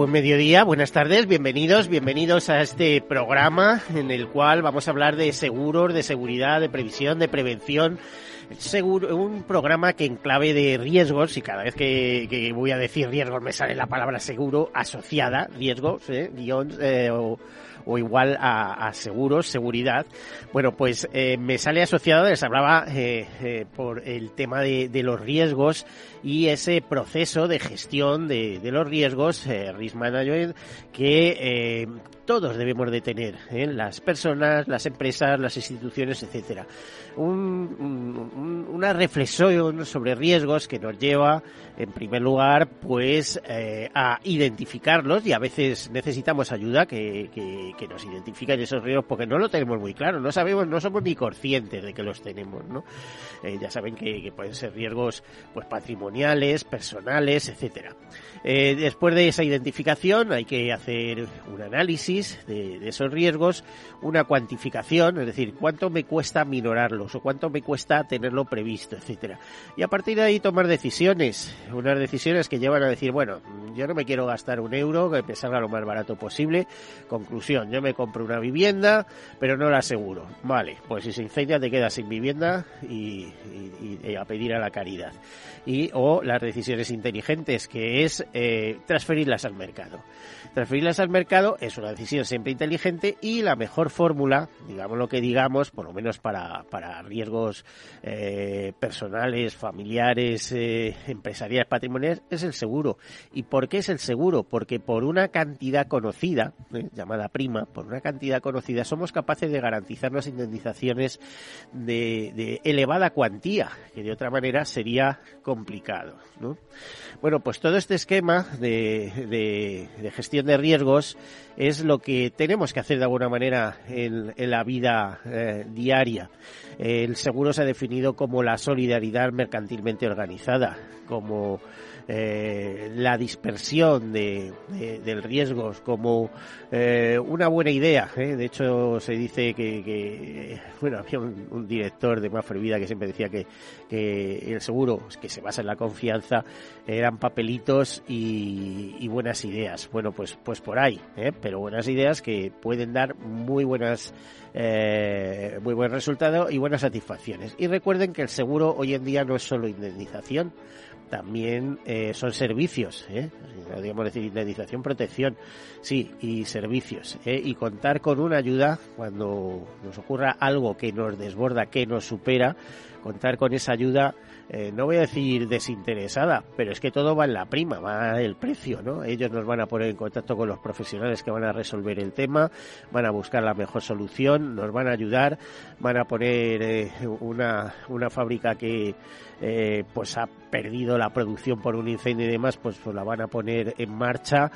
Buen mediodía, buenas tardes, bienvenidos, bienvenidos a este programa en el cual vamos a hablar de seguros, de seguridad, de previsión, de prevención. Seguro, un programa que en clave de riesgos, y cada vez que, voy a decir riesgos me sale la palabra seguro asociada, riesgos, eh, guion, eh, o, o igual a, seguros, seguridad. Bueno, pues eh, me sale asociado, les hablaba eh, eh, por el tema de, de, los riesgos y ese proceso de gestión de, de los riesgos, risk management, que todos debemos de tener, las personas, las empresas, las instituciones, etcétera. Un, una reflexión sobre riesgos que nos lleva, en primer lugar, pues a identificarlos y a veces necesitamos ayuda que, nos identifican esos riesgos porque no lo tenemos muy claro, no sabemos, no somos ni conscientes de que los tenemos, ¿no? Eh, ya saben que, pueden ser riesgos pues patrimoniales, personales, etcétera. Eh, después de esa identificación hay que hacer un análisis de, esos riesgos, una cuantificación, es decir, cuánto me cuesta minorarlos o cuánto me cuesta tenerlo previsto, etcétera. Y a partir de ahí tomar decisiones, unas decisiones que llevan a decir, bueno, yo no me quiero gastar un euro, que me salga lo más barato posible. Conclusión, yo me compro una vivienda, pero no la aseguro. Vale, pues si se incendia te quedas sin vivienda y, a pedir a la caridad. Y, o las decisiones inteligentes, que es eh, transferirlas al mercado. Transferirlas al mercado es una decisión siempre inteligente y la mejor fórmula, digamos lo que digamos, por lo menos para, para riesgos eh, personales, familiares, eh, empresariales, patrimoniales, es el seguro. ¿Y por qué es el seguro? Porque por una cantidad conocida, eh, llamada prima, por una cantidad conocida, somos capaces de garantizar las indemnizaciones de, elevada cuantía, que de otra manera sería complicado. ¿no? Bueno, pues todo este esquema de, gestión de riesgos es lo que tenemos que hacer de alguna manera en, la vida eh, diaria. El seguro se ha definido como la solidaridad mercantilmente organizada, como eh, la dispersión de, del riesgo como eh, una buena idea. ¿eh? De hecho, se dice que, bueno, había un, director de Mafre Vida que siempre decía que, que, el seguro, que se basa en la confianza, eran papelitos y, buenas ideas. Bueno, pues, pues por ahí, pero buenas ideas que pueden dar muy buenas muy buen resultado y buenas satisfacciones. Y recuerden que el seguro hoy en día no es solo indemnización, también eh, son servicios, ¿eh? podríamos decir indemnización, protección, sí, y servicios. ¿eh? Y contar con una ayuda cuando nos ocurra algo que nos desborda, que nos supera, contar con esa ayuda eh, no voy a decir desinteresada, pero es que todo va en la prima, va el precio, ¿no? Ellos nos van a poner en contacto con los profesionales que van a resolver el tema, van a buscar la mejor solución, nos van a ayudar, van a poner eh, una, una fábrica que eh, pues ha perdido la producción por un incendio y demás, pues, pues la van a poner en marcha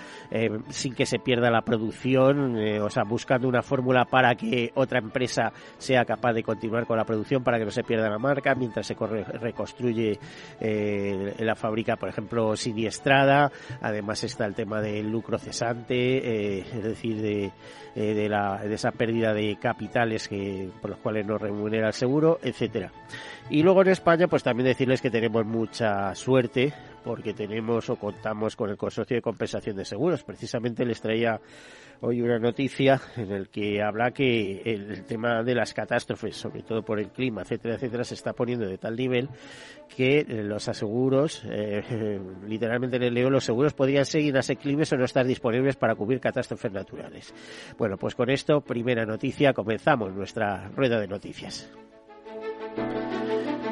sin que se pierda la producción, o sea, buscando una fórmula para que otra empresa sea capaz de continuar con la producción para que no se pierda la marca mientras se reconstruye eh, la fábrica, por ejemplo, siniestrada. Además está el tema del lucro cesante, es decir, de, de, la, de esa pérdida de capitales que, por los cuales no remunera el seguro, etcétera. Y luego en España, pues también decirles que tenemos mucha suerte porque tenemos o contamos con el Consorcio de Compensación de Seguros. Precisamente les traía hoy una noticia en el que habla que el, tema de las catástrofes, sobre todo por el clima, etcétera, etcétera, se está poniendo de tal nivel que eh, los aseguros, eh, literalmente en el leo, los seguros podrían seguir asequibles o no estar disponibles para cubrir catástrofes naturales. Bueno, pues con esto, primera noticia, comenzamos nuestra rueda de noticias.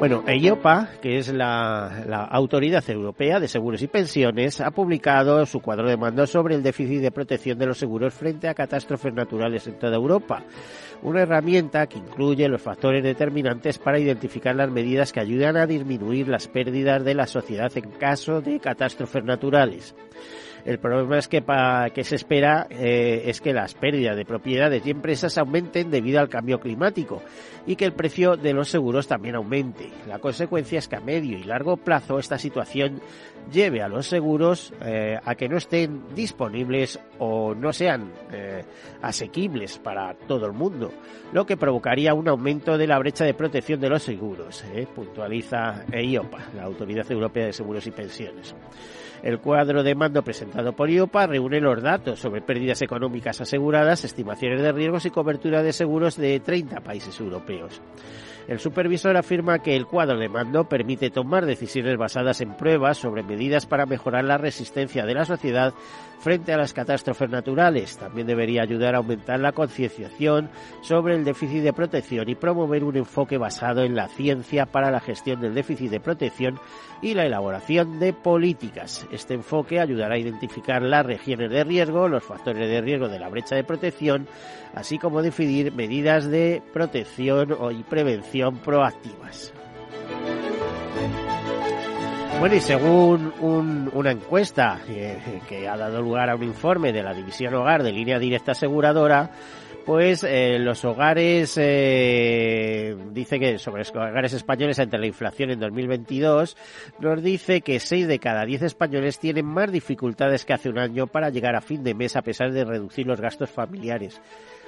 Bueno, EIOPA, que es la, Autoridad Europea de Seguros y Pensiones, ha publicado su cuadro de mando sobre el déficit de protección de los seguros frente a catástrofes naturales en toda Europa. Una herramienta que incluye los factores determinantes para identificar las medidas que ayudan a disminuir las pérdidas de la sociedad en caso de catástrofes naturales. El problema es que, pa, que se espera eh, es que las pérdidas de propiedades y empresas aumenten debido al cambio climático y que el precio de los seguros también aumente. La consecuencia es que a medio y largo plazo esta situación lleve a los seguros eh, a que no estén disponibles o no sean eh, asequibles para todo el mundo, lo que provocaría un aumento de la brecha de protección de los seguros, puntualiza EIOPA, la Autoridad Europea de Seguros y Pensiones. El cuadro de mando presentado por IOPA reúne los datos sobre pérdidas económicas aseguradas, estimaciones de riesgos y cobertura de seguros de 30 países europeos. El supervisor afirma que el cuadro de mando permite tomar decisiones basadas en pruebas sobre medidas para mejorar la resistencia de la sociedad frente a las catástrofes naturales. También debería ayudar a aumentar la concienciación sobre el déficit de protección y promover un enfoque basado en la ciencia para la gestión del déficit de protección y la elaboración de políticas. Este enfoque ayudará a identificar las regiones de riesgo, los factores de riesgo de la brecha de protección, así como definir medidas de protección y prevención proactivas. Bueno, y según una encuesta que ha dado lugar a un informe de la División Hogar de Línea Directa Aseguradora, pues eh, los hogares, eh, dice que sobre los hogares españoles ante la inflación en 2022, nos dice que 6 de cada 10 españoles tienen más dificultades que hace un año para llegar a fin de mes a pesar de reducir los gastos familiares.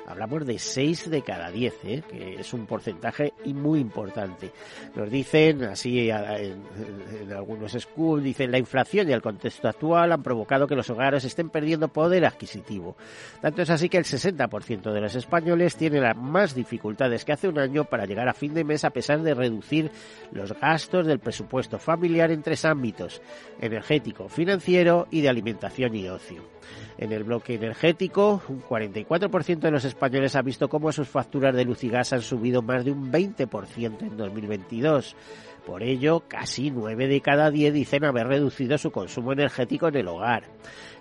Hablamos de 6 de cada 10, ¿eh? que es un porcentaje y muy importante. Nos dicen, así en, algunos schools, dicen la inflación y el contexto actual han provocado que los hogares estén perdiendo poder adquisitivo. Tanto es así que el 60% de los españoles tienen más dificultades que hace un año para llegar a fin de mes a pesar de reducir los gastos del presupuesto familiar en tres ámbitos, energético, financiero y de alimentación y ocio. En el bloque energético, un 44% de los españoles ha visto cómo sus facturas de luz y gas han subido más de un 20% en 2022. Por ello, casi 9 de cada 10 dicen haber reducido su consumo energético en el hogar.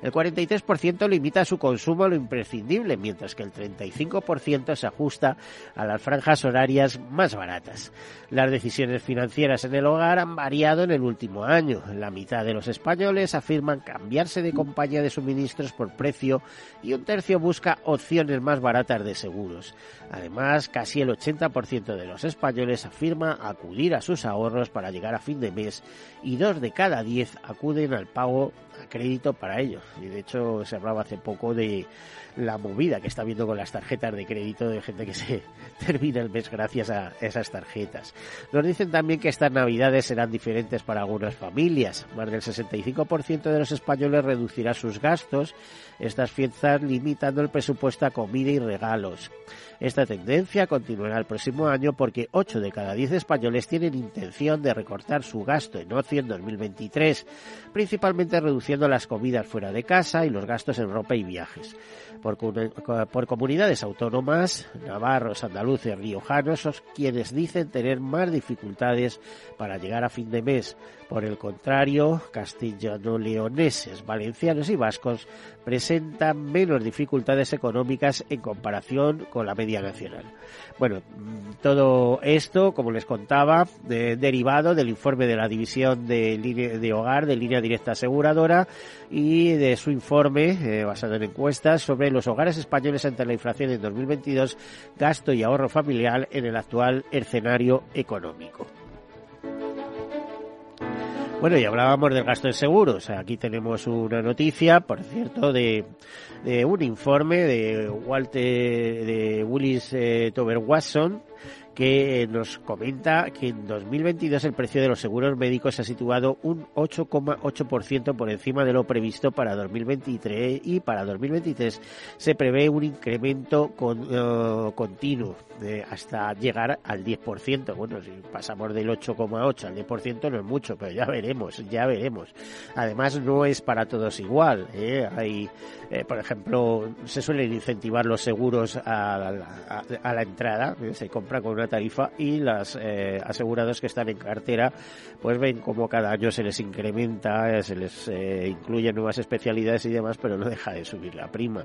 El 43% limita su consumo a lo imprescindible, mientras que el 35% se ajusta a las franjas horarias más baratas. Las decisiones financieras en el hogar han variado en el último año. La mitad de los españoles afirman cambiarse de compañía de suministros por precio y un tercio busca opciones más baratas de seguros. Además, casi el 80% de los españoles afirma acudir a sus ahorros para llegar a fin de mes y dos de cada diez acuden al pago a crédito para ello. Y de hecho se hablaba hace poco de la movida que está viendo con las tarjetas de crédito de gente que se termina el mes gracias a esas tarjetas. Nos dicen también que estas navidades serán diferentes para algunas familias. Más del 65% de los españoles reducirá sus gastos estas fiestas limitando el presupuesto a comida y regalos. Esta tendencia continuará el próximo año porque 8 de cada 10 españoles tienen intención de recortar su gasto en ocio en 2023, principalmente reduciendo las comidas fuera de casa y los gastos en ropa y viajes. Por, comunidades autónomas, navarros, andaluces, riojanos son quienes dicen tener más dificultades para llegar a fin de mes. Por el contrario, castellano-leoneses, valencianos y vascos presentan menos dificultades económicas en comparación con la media nacional. Bueno, todo esto, como les contaba, derivado del informe de la División de, Hogar de Línea Directa Aseguradora y de su informe eh, basado en encuestas sobre los hogares españoles ante la inflación en 2022, gasto y ahorro familiar en el actual escenario económico. Bueno, y hablábamos del gasto en seguros. Aquí tenemos una noticia, por cierto, de, de un informe de Walter, de Willis eh, Tober Watson, que nos comenta que en 2022 el precio de los seguros médicos se ha situado un 8,8% por encima de lo previsto para 2023 y para 2023 se prevé un incremento con, eh, continuo hasta llegar al 10%. Bueno, si pasamos del 8,8 al 10% no es mucho, pero ya veremos, ya veremos. Además no es para todos igual. ¿eh? Hay, eh, por ejemplo, se suelen incentivar los seguros a, a, a la entrada, se compra con una tarifa y las eh, asegurados que están en cartera pues ven como cada año se les incrementa, se les eh, incluyen nuevas especialidades y demás, pero no deja de subir la prima.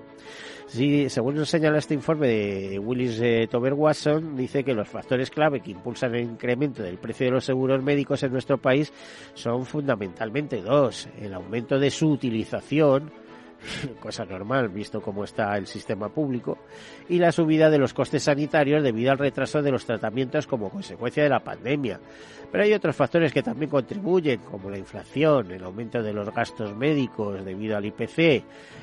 Sí, según nos señala este informe de Willis eh, Tober Watson, dice que los factores clave que impulsan el incremento del precio de los seguros médicos en nuestro país son fundamentalmente dos. El aumento de su utilización, cosa normal visto cómo está el sistema público, y la subida de los costes sanitarios debido al retraso de los tratamientos como consecuencia de la pandemia. Pero hay otros factores que también contribuyen, como la inflación, el aumento de los gastos médicos debido al IPC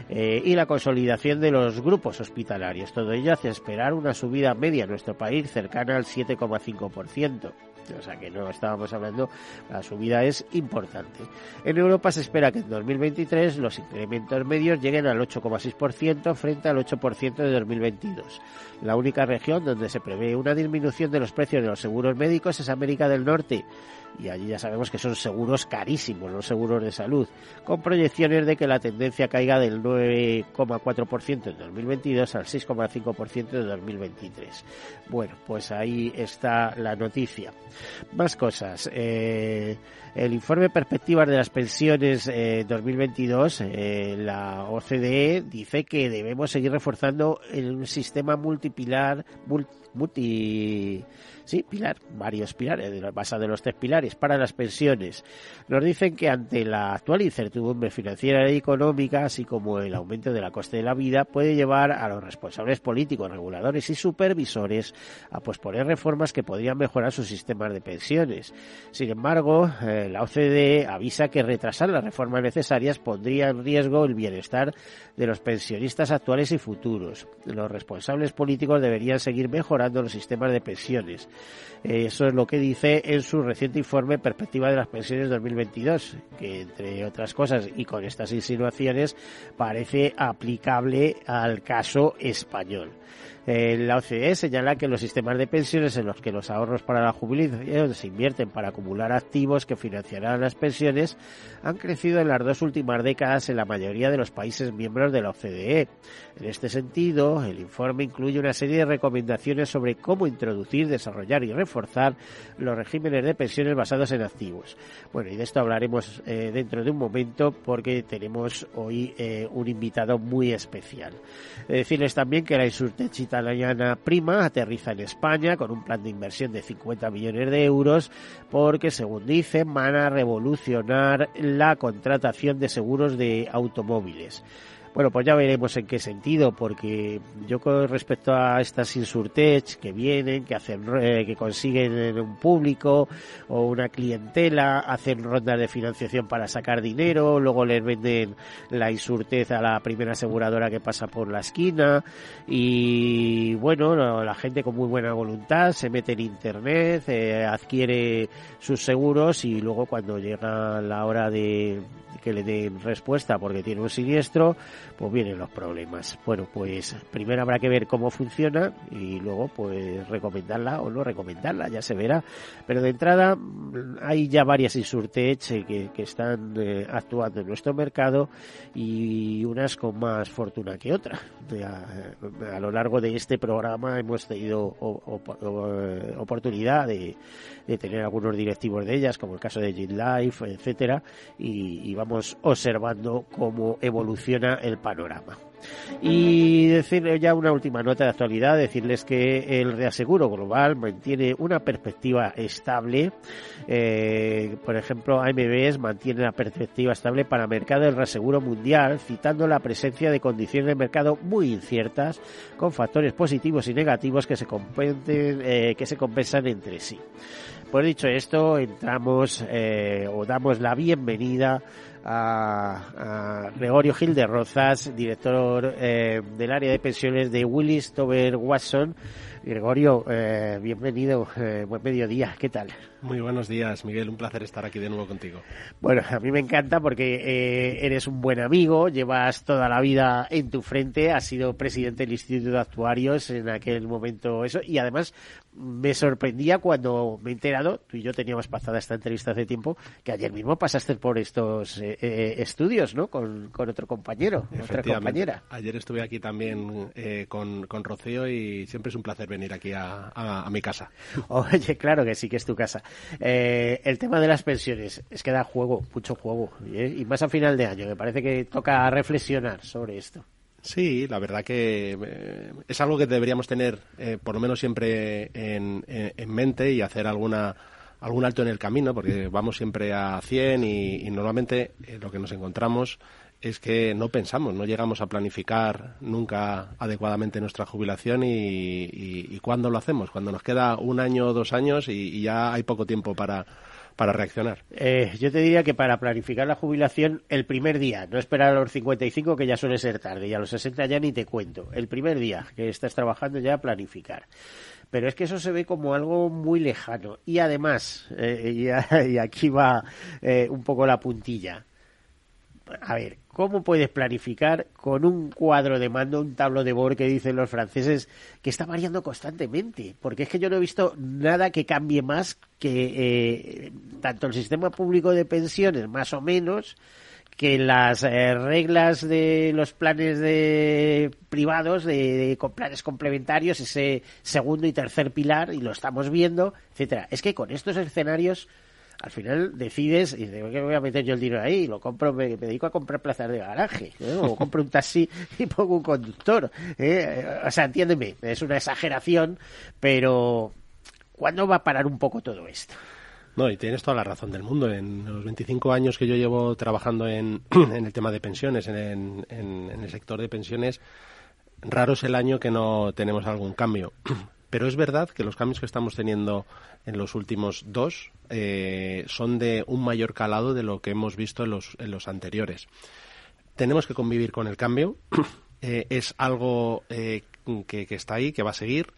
eh, y la consolidación de los grupos hospitalarios. Todo ello hace esperar una subida media en nuestro país cercana al 7,5%. O sea que no estábamos hablando, la subida es importante. En Europa se espera que en 2023 los incrementos medios lleguen al 8,6% frente al 8% de 2022. La única región donde se prevé una disminución de los precios de los seguros médicos es América del Norte y allí ya sabemos que son seguros carísimos los seguros de salud, con proyecciones de que la tendencia caiga del 9,4% en 2022 al 6,5% de 2023. Bueno, pues ahí está la noticia. Más cosas. Eh, el informe Perspectivas de las Pensiones 2022, eh, eh, la OCDE dice que debemos seguir reforzando el sistema multipilar, multi Sí, pilar, varios pilares, basado en los tres pilares para las pensiones. Nos dicen que ante la actual incertidumbre financiera y económica, así como el aumento de la coste de la vida, puede llevar a los responsables políticos, reguladores y supervisores a posponer reformas que podrían mejorar sus sistemas de pensiones. Sin embargo, eh, la OCDE avisa que retrasar las reformas necesarias pondría en riesgo el bienestar de los pensionistas actuales y futuros. Los responsables políticos deberían seguir mejorando los sistemas de pensiones eso es lo que dice en su reciente informe Perspectiva de las Pensiones 2022, que entre otras cosas y con estas insinuaciones parece aplicable al caso español. Eh, la OCDE señala que los sistemas de pensiones en los que los ahorros para la jubilación se invierten para acumular activos que financiarán las pensiones han crecido en las dos últimas décadas en la mayoría de los países miembros de la OCDE. En este sentido, el informe incluye una serie de recomendaciones sobre cómo introducir, desarrollar y reforzar los regímenes de pensiones basados en activos. Bueno, y de esto hablaremos eh, dentro de un momento porque tenemos hoy eh, un invitado muy especial. decirles también que la Insurtech italiana Prima aterriza en España con un plan de inversión de 50 millones de euros porque, según dicen, van a revolucionar la contratación de seguros de automóviles. Bueno, pues ya veremos en qué sentido, porque yo con respecto a estas insurtech que vienen, que hacen, eh, que consiguen un público o una clientela, hacen rondas de financiación para sacar dinero, luego les venden la insurtech a la primera aseguradora que pasa por la esquina y bueno, la gente con muy buena voluntad se mete en internet, eh, adquiere sus seguros y luego cuando llega la hora de que le den respuesta porque tiene un siniestro, pues vienen los problemas. Bueno, pues primero habrá que ver cómo funciona y luego pues recomendarla o no recomendarla, ya se verá. Pero de entrada hay ya varias Insurtech que, que están eh, actuando en nuestro mercado y unas con más fortuna que otra. A, lo largo de este programa hemos tenido eh, oportunidad de, de, tener algunos directivos de ellas, como el caso de Gin Life, etcétera, y vamos observando cómo evoluciona el panorama. Y decirle ya una última nota de actualidad, decirles que el reaseguro global mantiene una perspectiva estable. Eh, por ejemplo, AMBS mantiene la perspectiva estable para el mercado del reaseguro mundial, citando la presencia de condiciones de mercado muy inciertas, con factores positivos y negativos que se, eh, que se compensan entre sí. Pues dicho esto, entramos eh, o damos la bienvenida a, Gregorio Gil de Rozas, director eh, del área de pensiones de Willis Tober Watson. Gregorio, eh, bienvenido, buen mediodía, ¿qué tal? Muy buenos días, Miguel. Un placer estar aquí de nuevo contigo. Bueno, a mí me encanta porque eh, eres un buen amigo, llevas toda la vida en tu frente, has sido presidente del Instituto de Actuarios en aquel momento, eso, y además me sorprendía cuando me he enterado, tú y yo teníamos pasada esta entrevista hace tiempo, que ayer mismo pasaste por estos eh, eh, estudios, ¿no? Con, otro compañero, otra compañera. Ayer estuve aquí también con, con Rocío y siempre es un placer venir aquí a mi casa. Oye, claro que sí que es tu casa. Eh, el tema de las pensiones es que da juego, mucho juego, ¿eh? y más a final de año. Me parece que toca reflexionar sobre esto. Sí, la verdad que eh, es algo que deberíamos tener, por lo menos siempre en, mente y hacer alguna algún alto en el camino, porque vamos siempre a 100 y, y normalmente lo que nos encontramos es que no pensamos, no llegamos a planificar nunca adecuadamente nuestra jubilación y, y, cuándo lo hacemos, cuando nos queda un año o dos años y, ya hay poco tiempo para, para reaccionar. Eh, yo te diría que para planificar la jubilación el primer día, no esperar a los 55 que ya suele ser tarde y a los 60 ya ni te cuento, el primer día que estás trabajando ya planificar. Pero es que eso se ve como algo muy lejano y además, eh, y, aquí va eh, un poco la puntilla, a ver, ¿cómo puedes planificar con un cuadro de mando, un tablo de bord que dicen los franceses que está variando constantemente? Porque es que yo no he visto nada que cambie más que eh, tanto el sistema público de pensiones, más o menos, que las eh, reglas de los planes de privados, de, de, planes complementarios, ese segundo y tercer pilar, y lo estamos viendo, etcétera. Es que con estos escenarios al final decides y dices, ¿qué voy a meter yo el dinero ahí? Lo compro, me, dedico a comprar plazas de garaje, ¿eh? o compro un taxi y pongo un conductor. ¿eh? O sea, entiéndeme, es una exageración, pero ¿cuándo va a parar un poco todo esto? No, y tienes toda la razón del mundo. En los 25 años que yo llevo trabajando en, el tema de pensiones, en, en el sector de pensiones, raro es el año que no tenemos algún cambio. Pero es verdad que los cambios que estamos teniendo en los últimos dos eh, son de un mayor calado de lo que hemos visto en los, anteriores. Tenemos que convivir con el cambio. Eh, es algo eh, que, está ahí, que va a seguir.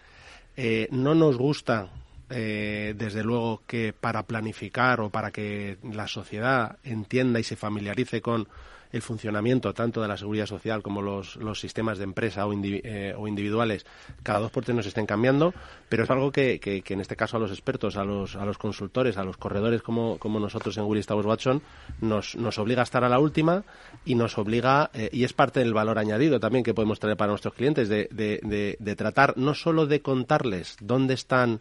no nos gusta desde luego que para planificar o para que la sociedad entienda y se familiarice con el funcionamiento tanto de la seguridad social como los, sistemas de empresa o, eh, o, individuales cada dos por tres nos estén cambiando, pero es algo que, en este caso a los expertos, a los, a los consultores, a los corredores como, nosotros en Willis Towers Watson, nos, nos obliga a estar a la última y nos obliga, eh, y es parte del valor añadido también que podemos traer para nuestros clientes, de, tratar no solo de contarles dónde están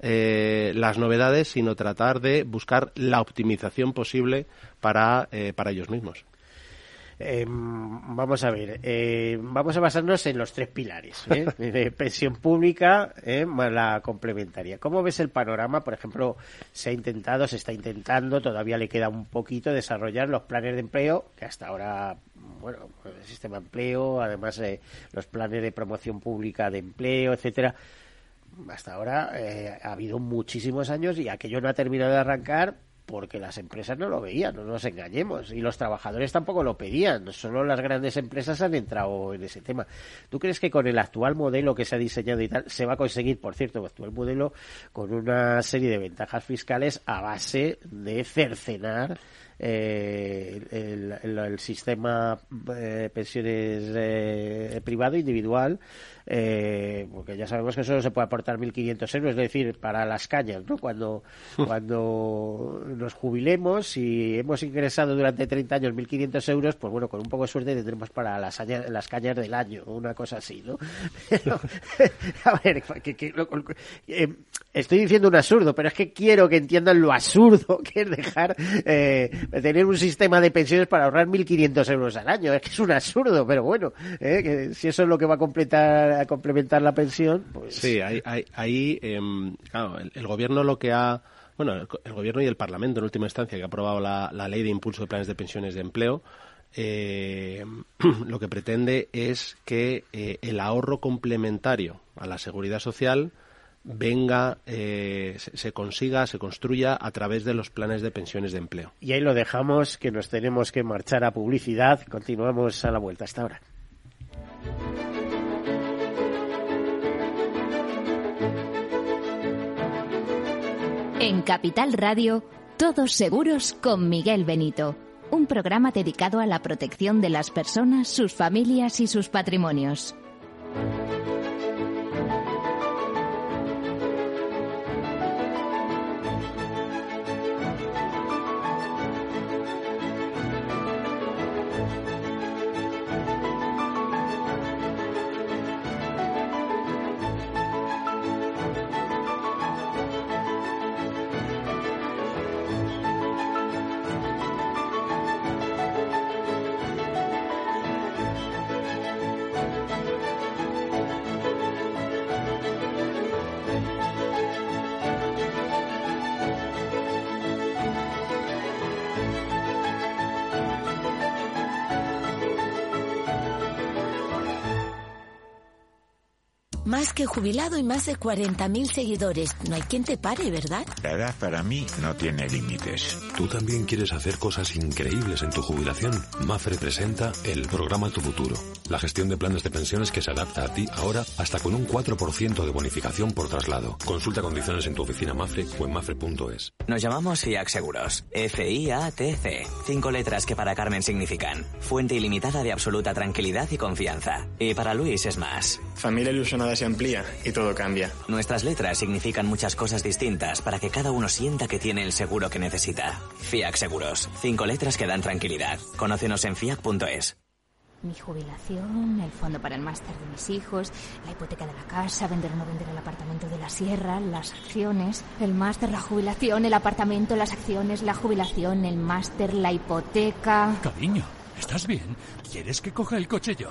eh, las novedades, sino tratar de buscar la optimización posible para, para ellos mismos. Eh, vamos a ver, eh, vamos a basarnos en los tres pilares, ¿eh? de pensión pública ¿eh? más la complementaria. ¿Cómo ves el panorama? Por ejemplo, se ha intentado, se está intentando, todavía le queda un poquito desarrollar los planes de empleo, que hasta ahora, bueno, el sistema de empleo, además los planes de promoción pública de empleo, etcétera. Hasta ahora ha habido muchísimos años y aquello no ha terminado de arrancar porque las empresas no lo veían, no nos engañemos, y los trabajadores tampoco lo pedían, solo las grandes empresas han entrado en ese tema. ¿Tú crees que con el actual modelo que se ha diseñado y tal, se va a conseguir, por cierto, el actual modelo con una serie de ventajas fiscales a base de cercenar eh, el, sistema eh, pensiones eh, privado individual eh, porque ya sabemos que solo se puede aportar 1.500 euros, es decir, para las cañas, ¿no? Cuando, cuando nos jubilemos, y hemos ingresado durante 30 años 1.500 euros, pues bueno, con un poco de suerte tendremos para las, las cañas del año, una cosa así, ¿no? a ver, eh, estoy diciendo un absurdo, pero es que quiero que entiendan lo absurdo que es dejar eh, tener un sistema de pensiones para ahorrar 1.500 euros al año. Es que es un absurdo, pero bueno, eh, que si eso es lo que va a completar a complementar la pensión, pues... Sí, ahí, em, claro, el, gobierno lo que ha... Bueno, el, gobierno y el Parlamento, en última instancia, que ha aprobado la, ley de impulso de planes de pensiones de empleo, eh, lo que pretende es que eh, el ahorro complementario a la seguridad social venga, eh, se, consiga, se construya a través de los planes de pensiones de empleo. Y ahí lo dejamos, que nos tenemos que marchar a publicidad. Continuamos a la vuelta. Hasta ahora. En Capital Radio, todos seguros con Miguel Benito. Un programa dedicado a la protección de las personas, sus familias y sus patrimonios. Más que jubilado y más de 40.000 seguidores. No hay quien te pare, ¿verdad? La edad para mí no tiene límites. ¿Tú también quieres hacer cosas increíbles en tu jubilación? Mafre presenta el programa Tu Futuro. La gestión de planes de pensiones que se adapta a ti ahora hasta con un 4% de bonificación por traslado. Consulta condiciones en tu oficina Mafre o en mafre.es. Nos llamamos FIAC Seguros. F-I-A-T-C. Cinco letras que para Carmen significan fuente ilimitada de absoluta tranquilidad y confianza. Y para Luis es más. Familia ilusionada se amplía y todo cambia. Nuestras letras significan muchas cosas distintas para que cada uno sienta que tiene el seguro que necesita. FIAC Seguros. Cinco letras que dan tranquilidad. Conócenos en fiac.es. Mi jubilación, el fondo para el máster de mis hijos, la hipoteca de la casa, vender o no vender el apartamento de la sierra, las acciones, el máster, la jubilación, el apartamento, las acciones, la jubilación, el máster, la hipoteca. Cariño, ¿estás bien? ¿Quieres que coja el coche yo?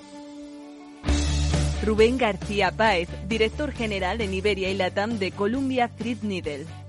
Rubén García Páez, director general en Iberia y Latam de Columbia Threadneedle.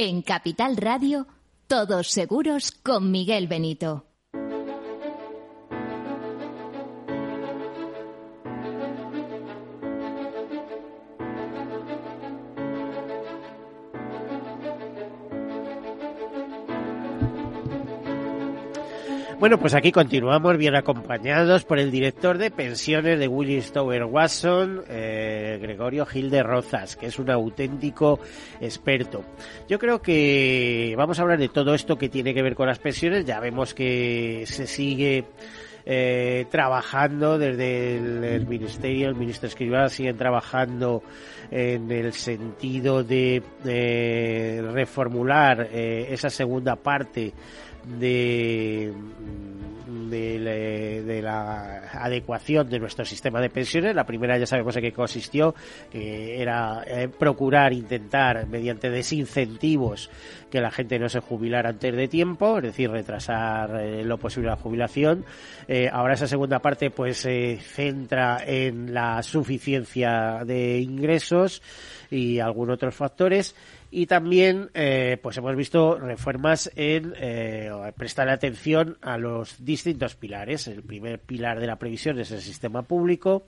En Capital Radio, todos seguros con Miguel Benito. Bueno, pues aquí continuamos bien acompañados por el director de pensiones de Willis Tower Watson, eh, Gregorio Gil de Rozas, que es un auténtico experto. Yo creo que vamos a hablar de todo esto que tiene que ver con las pensiones. Ya vemos que se sigue eh, trabajando desde el, ministerio, el ministro Escrivá siguen trabajando en el sentido de, reformular eh, esa segunda parte de, de, la adecuación de nuestro sistema de pensiones. La primera ya sabemos en qué consistió, que era eh, procurar, intentar, mediante desincentivos, que la gente no se jubilara antes de tiempo, es decir, retrasar eh, lo posible la jubilación. Eh, ahora esa segunda parte pues se centra en la suficiencia de ingresos y algunos otros factores y también eh, pues hemos visto reformas en eh, prestar atención a los distintos pilares. El primer pilar de la previsión es el sistema público,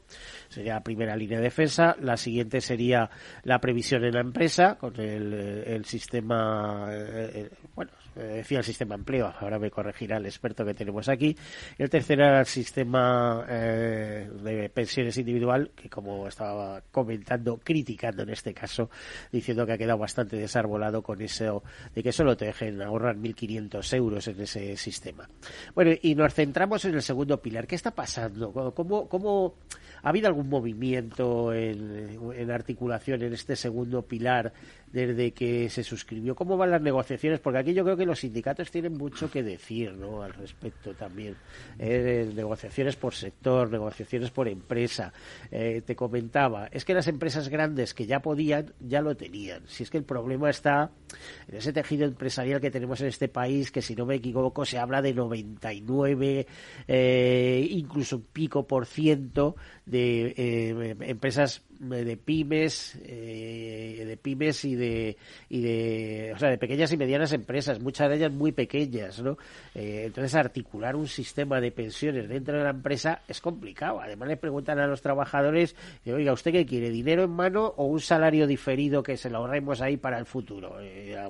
sería la primera línea de defensa. La siguiente sería la previsión en la empresa, con el, el sistema, eh, bueno, decía el sistema empleo, ahora me corregirá el experto que tenemos aquí. El tercero era el sistema eh, de pensiones individual, que como estaba comentando, criticando en este caso, diciendo que ha quedado bastante desarbolado con eso de que solo te dejen ahorrar 1.500 euros en ese sistema. Bueno, y nos centramos en el segundo pilar. ¿Qué está pasando? ¿Cómo, cómo ha habido algún movimiento en, en articulación en este segundo pilar desde que se suscribió. ¿Cómo van las negociaciones? Porque aquí yo creo que los sindicatos tienen mucho que decir ¿no? al respecto también. Eh, negociaciones por sector, negociaciones por empresa. Eh, te comentaba, es que las empresas grandes que ya podían, ya lo tenían. Si es que el problema está en ese tejido empresarial que tenemos en este país, que si no me equivoco se habla de 99, eh, incluso un pico por ciento de eh, empresas de pymes, eh, de pymes y de, y de, o sea, de pequeñas y medianas empresas, muchas de ellas muy pequeñas, ¿no? Eh, entonces, articular un sistema de pensiones dentro de la empresa es complicado. Además, le preguntan a los trabajadores, oiga, ¿usted qué quiere? ¿Dinero en mano o un salario diferido que se lo ahorremos ahí para el futuro?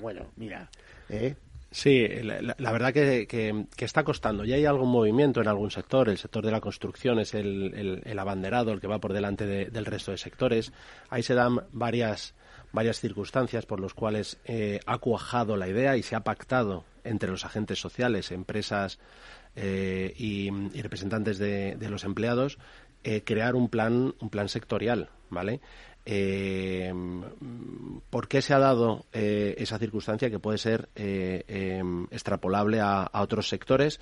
bueno, mira, ¿eh? Sí, la, verdad que, que, está costando. Ya hay algún movimiento en algún sector. El sector de la construcción es el, el, abanderado, el que va por delante del resto de sectores. Ahí se dan varias, varias circunstancias por las cuales eh, ha cuajado la idea y se ha pactado entre los agentes sociales, empresas eh, y, representantes de, los empleados eh, crear un plan, un plan sectorial, ¿vale? ¿Por qué se ha dado esa circunstancia que puede ser extrapolable a, otros sectores?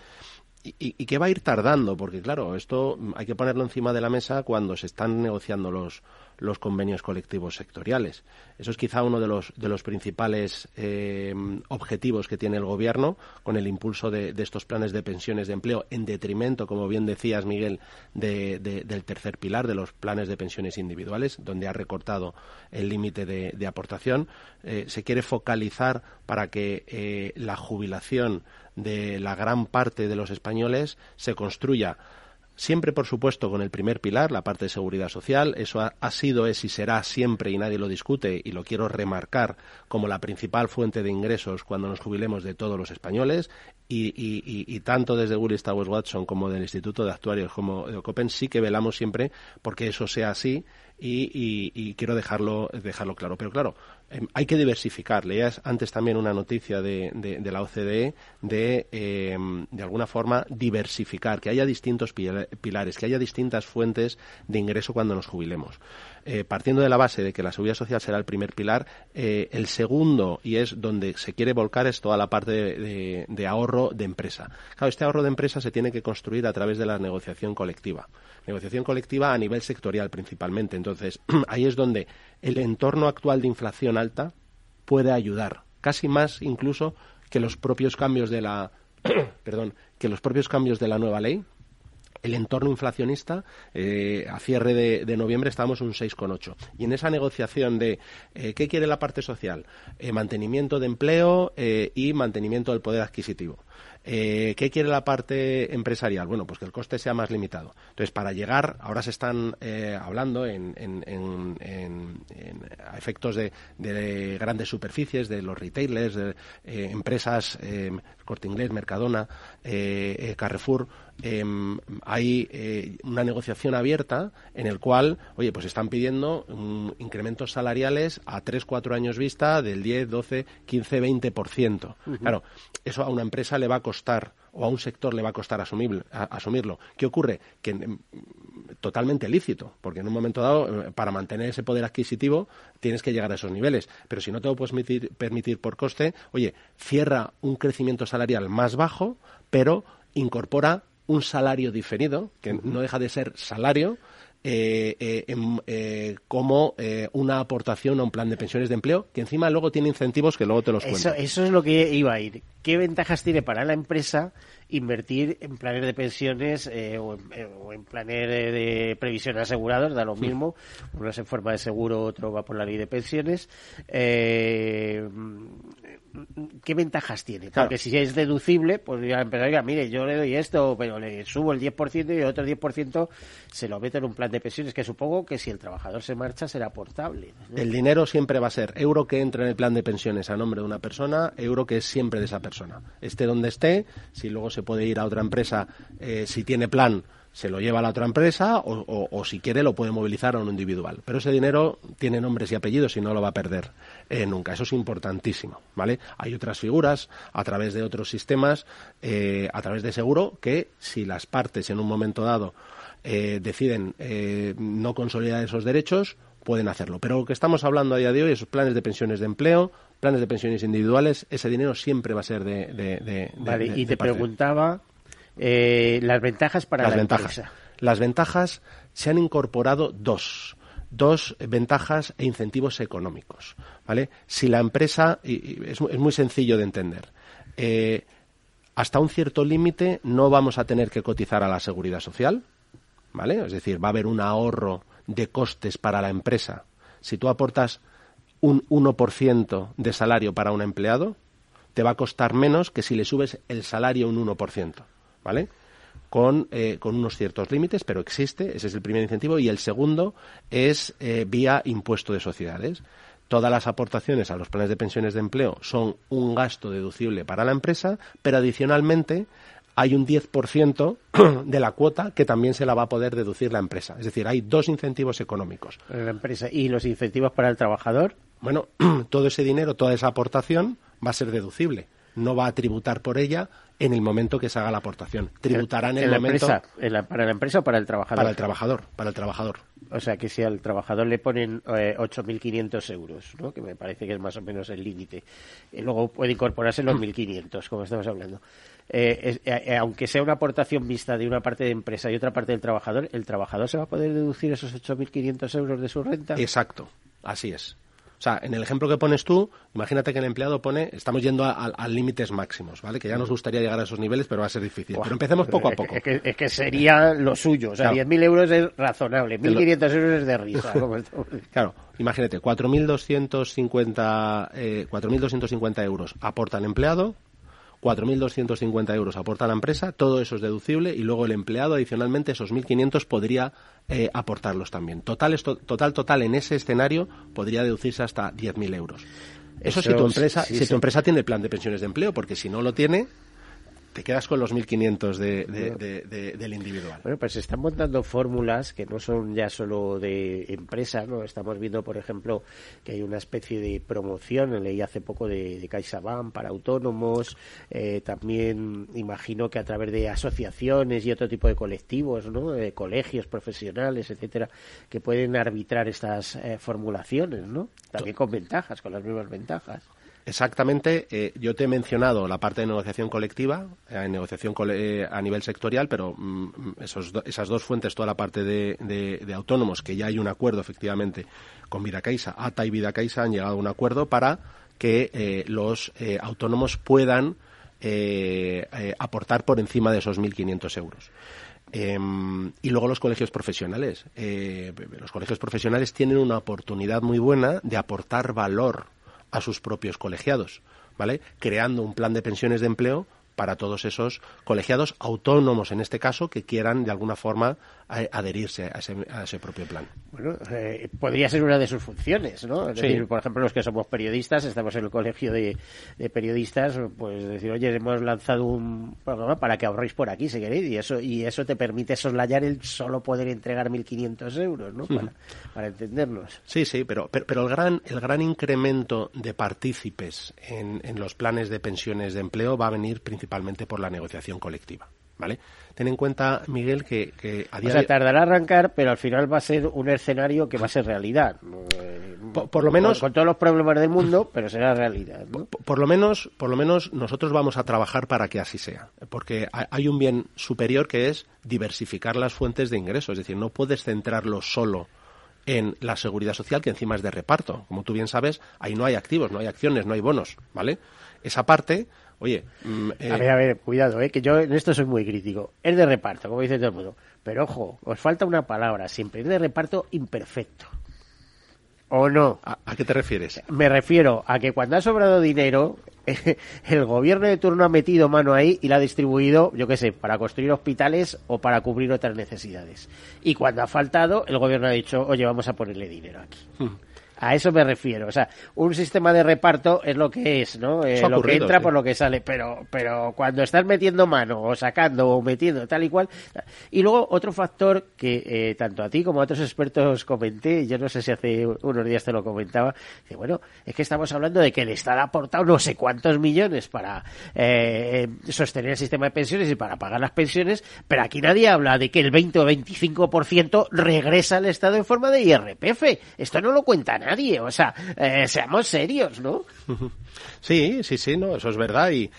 Y, y, que va a ir tardando, porque claro, esto hay que ponerlo encima de la mesa cuando se están negociando los, los convenios colectivos sectoriales. Eso es quizá uno de los, de los principales eh, objetivos que tiene el Gobierno con el impulso de, estos planes de pensiones de empleo en detrimento, como bien decías, Miguel, del tercer pilar, de los planes de pensiones individuales, donde ha recortado el límite de, aportación. Eh, se quiere focalizar para que eh, la jubilación de la gran parte de los españoles se construya Siempre, por supuesto, con el primer pilar, la parte de seguridad social. Eso ha, sido, es y será siempre, y nadie lo discute, y lo quiero remarcar como la principal fuente de ingresos cuando nos jubilemos de todos los españoles. Y, tanto desde Willis Towers Watson como del Instituto de Actuarios como de Ocopen sí que velamos siempre porque eso sea así y, quiero dejarlo, dejarlo claro. Pero claro, em, hay que diversificar. Leías antes también una noticia de, de, la OCDE de, em, de alguna forma, diversificar, que haya distintos pilares, que haya distintas fuentes de ingreso cuando nos jubilemos. Eh, partiendo de la base de que la seguridad social será el primer pilar, eh, el segundo, y es donde se quiere volcar, es toda la parte de, de, ahorro de empresa. Claro, este ahorro de empresa se tiene que construir a través de la negociación colectiva. Negociación colectiva a nivel sectorial principalmente. Entonces, ahí es donde el entorno actual de inflación alta puede ayudar, casi más incluso que los propios cambios de la perdón, que los propios cambios de la nueva ley, el entorno inflacionista, eh, a cierre de, noviembre estábamos un 6,8. Y en esa negociación de eh, qué quiere la parte social, eh, mantenimiento de empleo y mantenimiento del poder adquisitivo. ¿Qué quiere la parte empresarial? Bueno, pues que el coste sea más limitado. Entonces, para llegar, ahora se están hablando en, efectos de, grandes superficies, de los retailers, de empresas, Corte Inglés, Mercadona, Carrefour, em, hay una negociación abierta en el cual, oye, pues están pidiendo incrementos salariales a 3, 4 años vista del 10, 12, 15, 20%. Claro, eso a una empresa le va a costar o a un sector le va a costar asumirlo. ¿Qué ocurre? Que mm, totalmente lícito, porque en un momento dado, eh, para mantener ese poder adquisitivo, tienes que llegar a esos niveles. Pero si no te lo puedes permitir, permitir por coste, oye, cierra un crecimiento salarial más bajo, pero incorpora un salario diferido, que no deja de ser salario, como una aportación a un plan de pensiones de empleo, que encima luego tiene incentivos que luego te los cuento. Eso, es lo que iba a ir. ¿Qué ventajas tiene para la empresa invertir en planes de pensiones o, en, planes de, previsión asegurados? Da lo mismo. Uno es en forma de seguro, otro va por la ley de pensiones. ¿Qué ventajas tiene? Porque si es deducible, pues ya empezar, mire, yo le doy esto, pero le subo el 10% y el otro 10% se lo meto en un plan de pensiones, que supongo que si el trabajador se marcha será portable. El dinero siempre va a ser euro que entra en el plan de pensiones a nombre de una persona, euro que es siempre de esa persona. Esté donde esté, si luego se puede ir a otra empresa, eh, si tiene plan, se lo lleva a la otra empresa o, si quiere lo puede movilizar a un individual. Pero ese dinero tiene nombres y apellidos y no lo va a perder eh, nunca. Eso es importantísimo, ¿vale? Hay otras figuras a través de otros sistemas, eh, a través de seguro, que si las partes en un momento dado eh, deciden no consolidar esos derechos, pueden hacerlo. Pero lo que estamos hablando a día de hoy, esos planes de pensiones de empleo, planes de pensiones individuales, ese dinero siempre va a ser de... vale, y te preguntaba eh, las ventajas para la empresa. Las ventajas se han incorporado dos dos ventajas e incentivos económicos. ¿vale? Si la empresa, y, es, muy sencillo de entender, eh, hasta un cierto límite no vamos a tener que cotizar a la seguridad social, ¿vale? Es decir, va a haber un ahorro de costes para la empresa. Si tú aportas un 1% de salario para un empleado, te va a costar menos que si le subes el salario un 1%. ¿Vale? Con, eh, con, unos ciertos límites, pero existe, ese es el primer incentivo, y el segundo es eh, vía impuesto de sociedades. Todas las aportaciones a los planes de pensiones de empleo son un gasto deducible para la empresa, pero adicionalmente hay un 10% de la cuota que también se la va a poder deducir la empresa. Es decir, hay dos incentivos económicos. La empresa. ¿Y los incentivos para el trabajador? Bueno, todo ese dinero, toda esa aportación va a ser deducible. No va a tributar por ella en el momento que se haga la aportación. Tributarán en, el momento. ¿Para la empresa o para el trabajador? Para el trabajador, para el trabajador. O sea, que si al trabajador le ponen eh, 8.500 euros, ¿no? que me parece que es más o menos el límite, y luego puede incorporarse los 1.500, como estamos hablando. Eh, eh, aunque sea una aportación vista de una parte de empresa y otra parte del trabajador, ¿el trabajador se va a poder deducir esos 8.500 euros de su renta? Exacto, así es. O sea, en el ejemplo que pones tú, imagínate que el empleado pone, estamos yendo a, límites máximos, ¿vale? Que ya nos gustaría llegar a esos niveles, pero va a ser difícil. pero empecemos poco a poco. Es que, sería lo suyo. O sea, 10.000 euros es razonable, 1.500 euros es de risa. claro, imagínate, 4.250 eh, 4.250 euros aporta el empleado, 4.250 euros aporta la empresa, todo eso es deducible y luego el empleado adicionalmente esos 1.500 podría eh, aportarlos también. Total, total, total, en ese escenario podría deducirse hasta 10.000 euros. Eso, si tu empresa, si tu empresa tiene el plan de pensiones de empleo, porque si no lo tiene, te quedas con los 1.500 de, de, de, del individual. Bueno, pues se están montando fórmulas que no son ya solo de empresa, ¿no? Estamos viendo, por ejemplo, que hay una especie de promoción, leí hace poco de, de CaixaBank para autónomos, eh, también imagino que a través de asociaciones y otro tipo de colectivos, ¿no? De colegios profesionales, etcétera, que pueden arbitrar estas eh, formulaciones, ¿no? También con ventajas, con las mismas ventajas. Exactamente. Eh, yo te he mencionado la parte de negociación colectiva, eh, negociación eh, a nivel sectorial, pero mm, esos esas dos fuentes, toda la parte de, autónomos, que ya hay un acuerdo efectivamente con Vidacaisa, ATA y Vidacaisa han llegado a un acuerdo para que los autónomos puedan aportar por encima de esos 1.500 euros. Em, y luego los colegios profesionales. los colegios profesionales tienen una oportunidad muy buena de aportar valor a sus propios colegiados, ¿vale? Creando un plan de pensiones de empleo para todos esos colegiados autónomos, en este caso, que quieran de alguna forma adherirse a ese, a ese propio plan. Bueno, eh, podría ser una de sus funciones, ¿no? Es decir, por ejemplo, los que somos periodistas, estamos en el colegio de, periodistas, pues decir, oye, hemos lanzado un programa para que ahorréis por aquí, si queréis, y eso, y eso te permite soslayar el solo poder entregar 1.500 euros, ¿no? Para, para, entendernos. Sí, sí, pero, pero, el, gran, el gran incremento de partícipes en, en los planes de pensiones de empleo va a venir principalmente por la negociación colectiva. ¿Vale? Ten en cuenta, Miguel, que, a día o sea, tardará a arrancar, pero al final va a ser un escenario que va a ser realidad. Por, lo menos... Con, todos los problemas del mundo, pero será realidad. Por, lo menos, por lo menos nosotros vamos a trabajar para que así sea, porque hay un bien superior que es diversificar las fuentes de ingresos, es decir, no puedes centrarlo solo en la seguridad social, que encima es de reparto. Como tú bien sabes, ahí no hay activos, no hay acciones, no hay bonos, ¿vale? Esa parte Oye, mm, a ver, a ver, cuidado, eh, que yo en esto soy muy crítico. Es de reparto, como dice todo el mundo. Pero ojo, os falta una palabra siempre. Es de reparto imperfecto. ¿O no? ¿A, qué te refieres? Me refiero a que cuando ha sobrado dinero, el gobierno de turno ha metido mano ahí y la ha distribuido, yo qué sé, para construir hospitales o para cubrir otras necesidades. Y cuando ha faltado, el gobierno ha dicho, oye, vamos a ponerle dinero aquí. Hmm. A eso me refiero. O sea, un sistema de reparto es lo que es, ¿no? Eh, lo que entra por lo que sale. Pero, pero cuando estás metiendo mano o sacando o metiendo tal y cual. Y luego otro factor que eh, tanto a ti como a otros expertos comenté, yo no sé si hace unos días te lo comentaba, que bueno, es que estamos hablando de que el Estado ha aportado no sé cuántos millones para eh, sostener el sistema de pensiones y para pagar las pensiones, pero aquí nadie habla de que el 20 o 25% regresa al Estado en forma de IRPF. Esto no lo cuenta nadie. O sea, eh, seamos serios, ¿no? Sí, sí, sí, no, eso es verdad. Y,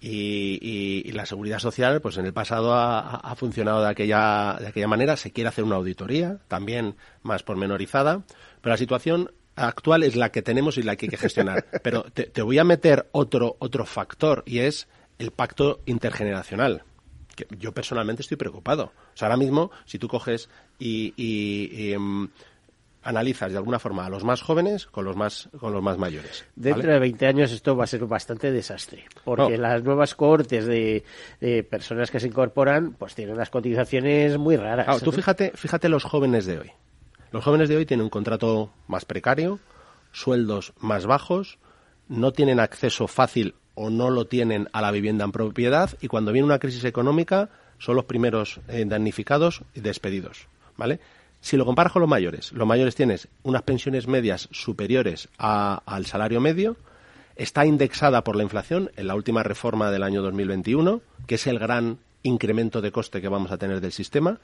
y, la seguridad social, pues en el pasado ha, funcionado de aquella, de aquella manera. Se quiere hacer una auditoría, también más pormenorizada, pero la situación actual es la que tenemos y la que hay que gestionar. Pero te, voy a meter otro, otro factor y es el pacto intergeneracional. Que yo personalmente estoy preocupado. O sea, ahora mismo, si tú coges y, y em, analizas de alguna forma a los más jóvenes con los más con los más mayores. Dentro de 20 años esto va a ser bastante desastre, porque las nuevas cohortes de, personas que se incorporan pues tienen unas cotizaciones muy raras. tú fíjate, fíjate los jóvenes de hoy. Los jóvenes de hoy tienen un contrato más precario, sueldos más bajos, no tienen acceso fácil o no lo tienen a la vivienda en propiedad y cuando viene una crisis económica son los primeros eh, damnificados y despedidos, ¿vale? Si lo comparas con los mayores, los mayores tienes unas pensiones medias superiores al salario medio, está indexada por la inflación en la última reforma del año 2021, que es el gran incremento de coste que vamos a tener del sistema.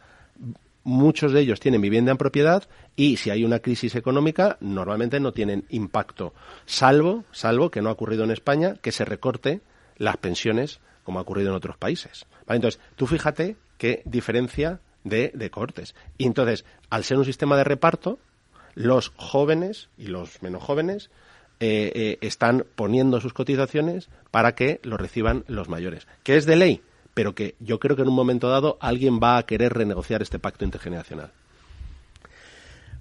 Muchos de ellos tienen vivienda en propiedad y si hay una crisis económica normalmente no tienen impacto, salvo, salvo que no ha ocurrido en España, que se recorte las pensiones como ha ocurrido en otros países. Entonces, tú fíjate qué diferencia de, de cortes. Y entonces, al ser un sistema de reparto, los jóvenes y los menos jóvenes eh, eh, están poniendo sus cotizaciones para que lo reciban los mayores. Que es de ley, pero que yo creo que en un momento dado alguien va a querer renegociar este pacto intergeneracional.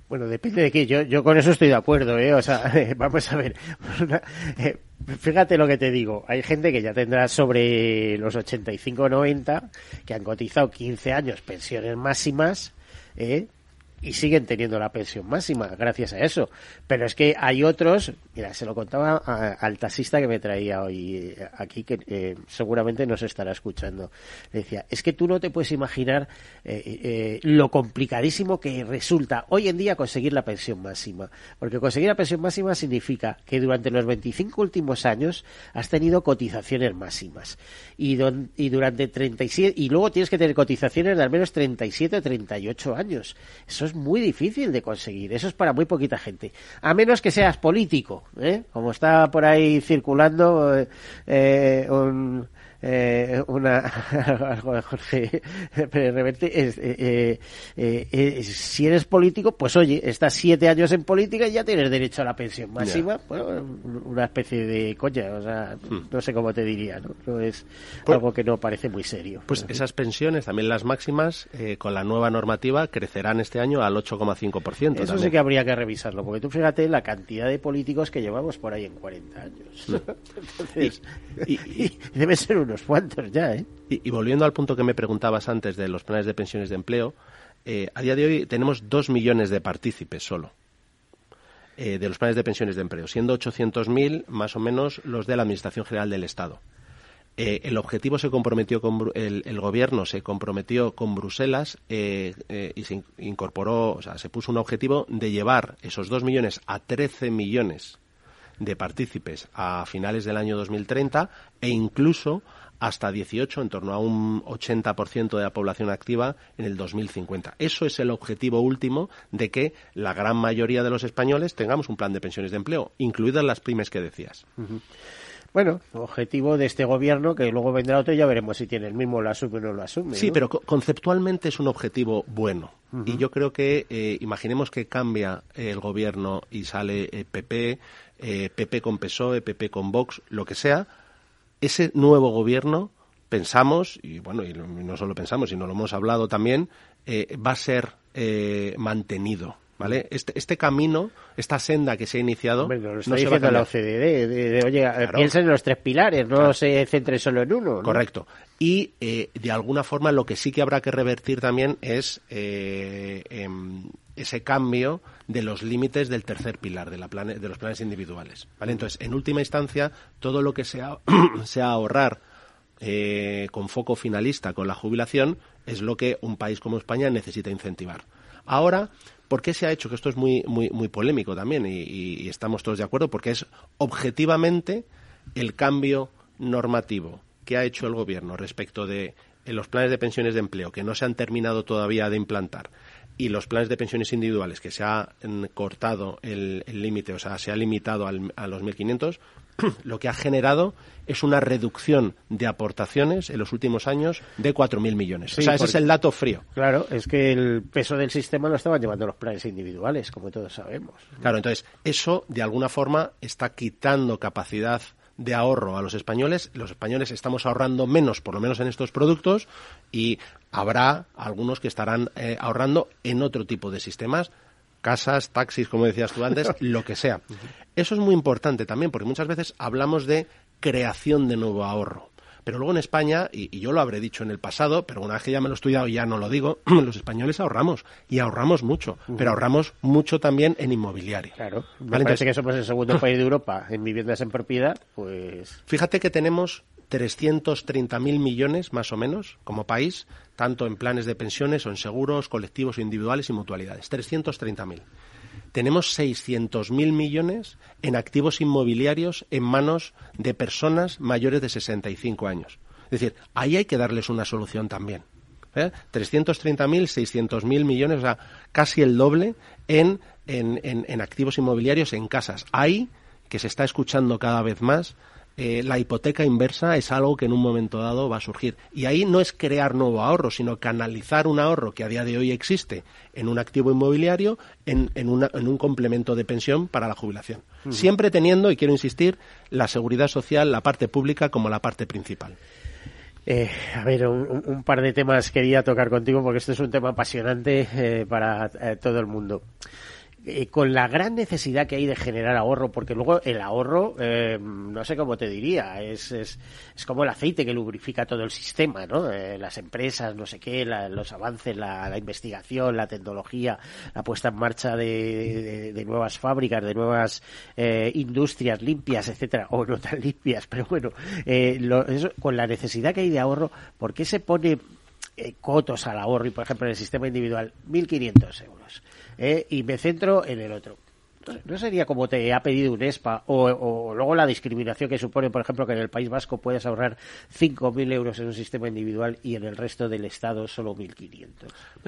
Bueno, depende de qué. Yo, yo con eso estoy de acuerdo, ¿eh? O sea, vamos a ver. Eh, fíjate lo que te digo. Hay gente que ya tendrá sobre los 85 o 90 que han cotizado 15 años pensiones máximas, ¿eh? Y siguen teniendo la pensión máxima gracias a eso. Pero es que hay otros, mira, se lo contaba al taxista que me traía hoy eh, aquí, que eh, seguramente nos estará escuchando. Le decía, es que tú no te puedes imaginar eh, lo complicadísimo que resulta hoy en día conseguir la pensión máxima. Porque conseguir la pensión máxima significa que durante los 25 últimos años has tenido cotizaciones máximas. Y, y durante 37, y luego tienes que tener cotizaciones de al menos 37 o 38 años. Eso es muy difícil de conseguir. Eso es para muy poquita gente. A menos que seas político, ¿eh? Como está por ahí circulando eh, eh un eh, una Jorge Reverte es, eh, eh, eh, si eres político pues oye estás siete años en política y ya tienes derecho a la pensión máxima. Bueno, una especie de coña o sea hmm. no sé cómo te diría no, es pues algo que no parece muy serio. pues esas pensiones también las máximas con la nueva normativa crecerán este año al 8,5% eso sí que habría que revisarlo porque tú fíjate la cantidad de políticos que llevamos por ahí en 40 años. Hmm. Entonces, y, debe ser ¿eh? Y, volviendo al punto que me preguntabas antes de los planes de pensiones de empleo, eh, a día de hoy tenemos dos millones de partícipes solo. Eh, de los planes de pensiones de empleo, siendo 800.000 más o menos los de la Administración General del Estado. El objetivo se comprometió con el, el, gobierno se comprometió con Bruselas y se incorporó, o sea, se puso un objetivo de llevar esos dos millones a 13 millones de partícipes a finales del año 2030 e incluso hasta 18, en torno a un 80% de la población activa en el 2050. Eso es el objetivo último de que la gran mayoría de los españoles tengamos un plan de pensiones de empleo, incluidas las pymes que decías. Bueno, objetivo de este gobierno, que luego vendrá otro y ya veremos si tiene el mismo, lo asume o no lo asume. Sí, pero conceptualmente es un objetivo bueno. Y yo creo que, eh, imaginemos que cambia el gobierno y sale PP, PP eh, con PSOE, PP con Vox, lo que sea, ese nuevo gobierno pensamos, y bueno, y no solo pensamos, sino lo hemos hablado también, eh, va a ser eh, mantenido. ¿Vale? Este, este camino, esta senda que se ha iniciado. no está diciendo la OCDE, de, oye, piensa en los tres pilares, no se centre solo en uno. Correcto. Y de alguna forma lo que sí que habrá que revertir también es em, ese cambio de los límites del tercer pilar de, la de los planes individuales. Entonces, en última instancia, todo lo que sea, sea ahorrar eh, con foco finalista con la jubilación es lo que un país como España necesita incentivar. Ahora, ¿por qué se ha hecho? Que esto es muy, muy, muy polémico también y, y estamos todos de acuerdo, porque es objetivamente el cambio normativo que ha hecho el Gobierno respecto de los planes de pensiones de empleo que no se han terminado todavía de implantar y los planes de pensiones individuales que se ha mm, cortado el límite, o sea, se ha limitado al, a los 1.500, lo que ha generado es una reducción de aportaciones en los últimos años de 4.000 millones. o sea, ese es el dato frío. Claro, es que el peso del sistema lo estaban llevando los planes individuales, como todos sabemos. Claro, entonces, eso de alguna forma está quitando capacidad de ahorro a los españoles. Los españoles estamos ahorrando menos, por lo menos en estos productos, y habrá algunos que estarán eh, ahorrando en otro tipo de sistemas, casas, taxis, como decías tú antes, lo que sea. Eso es muy importante también, porque muchas veces hablamos de creación de nuevo ahorro. Pero luego en España, y, yo lo habré dicho en el pasado, pero una vez que ya me lo he estudiado y ya no lo digo, los españoles ahorramos y ahorramos mucho, pero ahorramos mucho también en inmobiliario. Claro, me parece que somos el segundo país de Europa en viviendas en propiedad, pues... Fíjate que tenemos 330.000 millones, más o menos, como país, tanto en planes de pensiones o en seguros colectivos o individuales y mutualidades. 330.000 tenemos 600.000 millones en activos inmobiliarios en manos de personas mayores de 65 años. Es decir, ahí hay que darles una solución también. ¿eh? 330.000, 600.000 millones, o sea, casi el doble en, en, en activos inmobiliarios en casas. Ahí que se está escuchando cada vez más eh, la hipoteca inversa es algo que en un momento dado va a surgir. Y ahí no es crear nuevo ahorro, sino canalizar un ahorro que a día de hoy existe en un activo inmobiliario en, en, un complemento de pensión para la jubilación. Siempre teniendo, y quiero insistir, la seguridad social, la parte pública como la parte principal. Eh, a ver, un, par de temas quería tocar contigo porque este es un tema apasionante eh, para todo el mundo eh, con la gran necesidad que hay de generar ahorro, porque luego el ahorro, eh, no sé cómo te diría, es, es, es, como el aceite que lubrifica todo el sistema, ¿no? Eh, las empresas, no sé qué, la, los avances, la, investigación, la tecnología, la puesta en marcha de, de, nuevas fábricas, de nuevas eh, industrias limpias, etcétera, o no tan limpias, pero bueno, eh, lo, eso, con la necesidad que hay de ahorro, ¿por qué se pone cotos al ahorro y, por ejemplo, en el sistema individual, 1.500 euros? Eh, y me centro en el otro. ¿No sería como te ha pedido un ESPA o, o, luego la discriminación que supone, por ejemplo, que en el País Vasco puedes ahorrar 5.000 euros en un sistema individual y en el resto del Estado solo 1.500?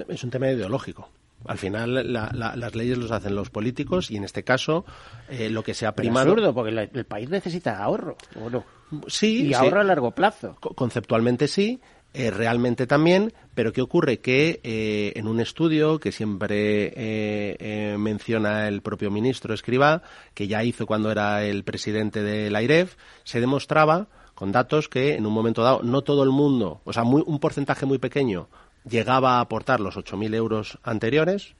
Es un tema ideológico. Al final la, la, las leyes los hacen los políticos y en este caso eh, lo que se ha primado... Es absurdo, porque la, el país necesita ahorro, ¿o no? Sí. Y ahorro sí. a largo plazo. Conceptualmente sí, eh, realmente también, pero ¿qué ocurre? Que eh, en un estudio que siempre eh, menciona el propio ministro Escribá, que ya hizo cuando era el presidente de la IREF, se demostraba con datos que en un momento dado no todo el mundo, o sea, muy, un porcentaje muy pequeño llegaba a aportar los 8.000 euros anteriores,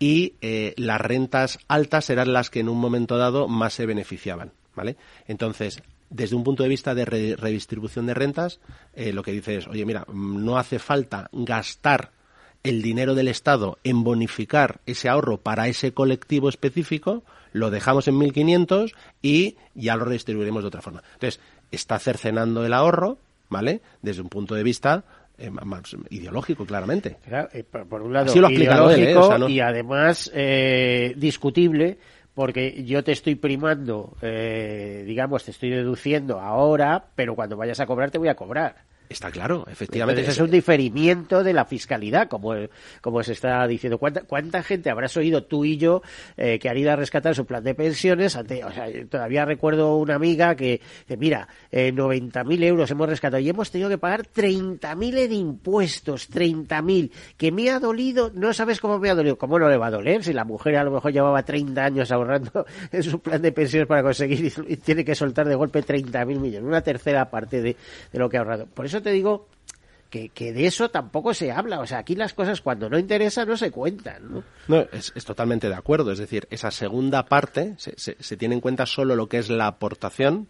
y las rentas altas eran las que en un momento dado más se beneficiaban, ¿vale? Entonces, desde un punto de vista de re redistribución de rentas, eh, lo que dice es, oye, mira, no hace falta gastar el dinero del Estado en bonificar ese ahorro para ese colectivo específico, lo dejamos en 1.500 y ya lo redistribuiremos de otra forma. Entonces, está cercenando el ahorro, ¿vale? Desde un punto de vista eh, más ideológico, claramente. Claro, eh, por, un lado, Así lo ideológico él, ¿eh? o sea, no... y además eh, discutible porque yo te estoy primando, eh, digamos, te estoy deduciendo ahora, pero cuando vayas a cobrar te voy a cobrar. Está claro, efectivamente. Entonces es un diferimiento de la fiscalidad, como, como se está diciendo. ¿Cuánta, ¿Cuánta gente habrás oído tú y yo eh, que han ido a rescatar su plan de pensiones? Ante, o sea, todavía recuerdo una amiga que dice, mira, eh, 90.000 euros hemos rescatado y hemos tenido que pagar 30.000 en impuestos, 30.000, que me ha dolido, no sabes cómo me ha dolido. ¿Cómo no le va a doler? Si la mujer a lo mejor llevaba 30 años ahorrando en su plan de pensiones para conseguir y tiene que soltar de golpe 30.000 millones, una tercera parte de, de lo que ha ahorrado. Por eso te digo que, de eso tampoco se habla. O sea, aquí las cosas cuando no interesan no se cuentan. No, es, totalmente de acuerdo. Es decir, esa segunda parte se, tiene en cuenta solo lo que es la aportación,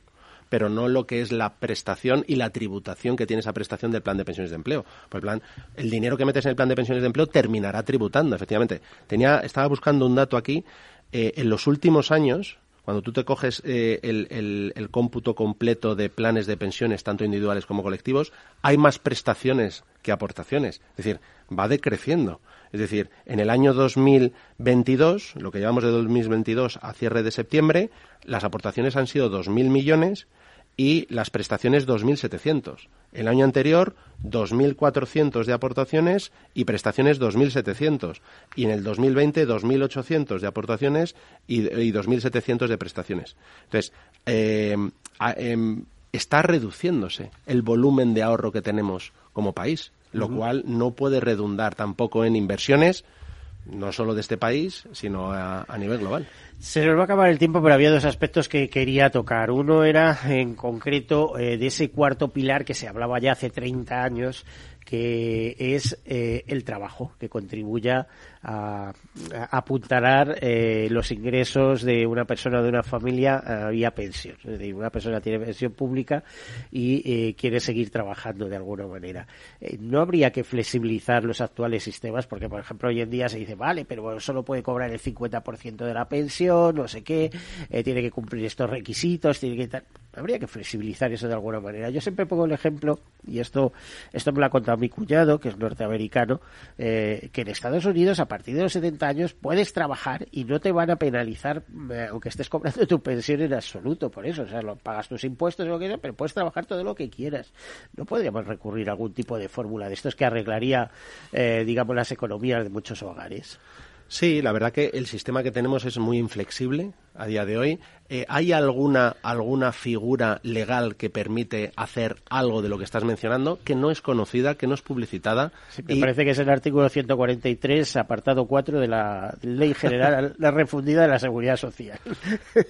pero no lo que es la prestación y la tributación que tiene esa prestación del plan de pensiones de empleo. Pues el plan, el dinero que metes en el plan de pensiones de empleo terminará tributando, efectivamente. Tenía, estaba buscando un dato aquí. Eh, en los últimos años, cuando tú te coges eh, el, el, el, cómputo completo de planes de pensiones, tanto individuales como colectivos, hay más prestaciones que aportaciones. Es decir, va decreciendo. Es decir, en el año 2022, lo que llevamos de 2022 a cierre de septiembre, las aportaciones han sido 2.000 millones y las prestaciones 2.700. El año anterior, 2.400 de aportaciones y prestaciones 2.700. Y en el 2020, 2.800 de aportaciones y, y 2.700 de prestaciones. Entonces, eh, eh, está reduciéndose el volumen de ahorro que tenemos como país, lo uh -huh. cual no puede redundar tampoco en inversiones, no solo de este país, sino a, nivel global. Se nos va a acabar el tiempo, pero había dos aspectos que quería tocar. Uno era, en concreto, eh, de ese cuarto pilar que se hablaba ya hace 30 años, que es eh, el trabajo, que contribuya a, a apuntalar eh, los ingresos de una persona de una familia uh, vía pensión. Es decir, una persona tiene pensión pública y eh, quiere seguir trabajando de alguna manera. Eh, no habría que flexibilizar los actuales sistemas, porque, por ejemplo, hoy en día se dice, vale, pero bueno, solo puede cobrar el 50% de la pensión, no sé qué, eh, tiene que cumplir estos requisitos, tiene que tal. Habría que flexibilizar eso de alguna manera. Yo siempre pongo el ejemplo, y esto, esto me lo ha contado mi cuñado, que es norteamericano, eh, que en Estados Unidos, partir de los 70 años, puedes trabajar y no te van a penalizar, eh, aunque estés cobrando tu pensión en absoluto por eso. O sea, lo, pagas tus impuestos lo que sea, pero puedes trabajar todo lo que quieras. No podríamos recurrir a algún tipo de fórmula de estos que arreglaría, eh, digamos, las economías de muchos hogares. Sí, la verdad que el sistema que tenemos es muy inflexible a día de hoy. Eh, ¿Hay alguna, alguna figura legal que permite hacer algo de lo que estás mencionando que no es conocida, que no es publicitada? Sí, me y... parece que es el artículo 143, apartado 4 de la Ley General, la refundida de la Seguridad Social.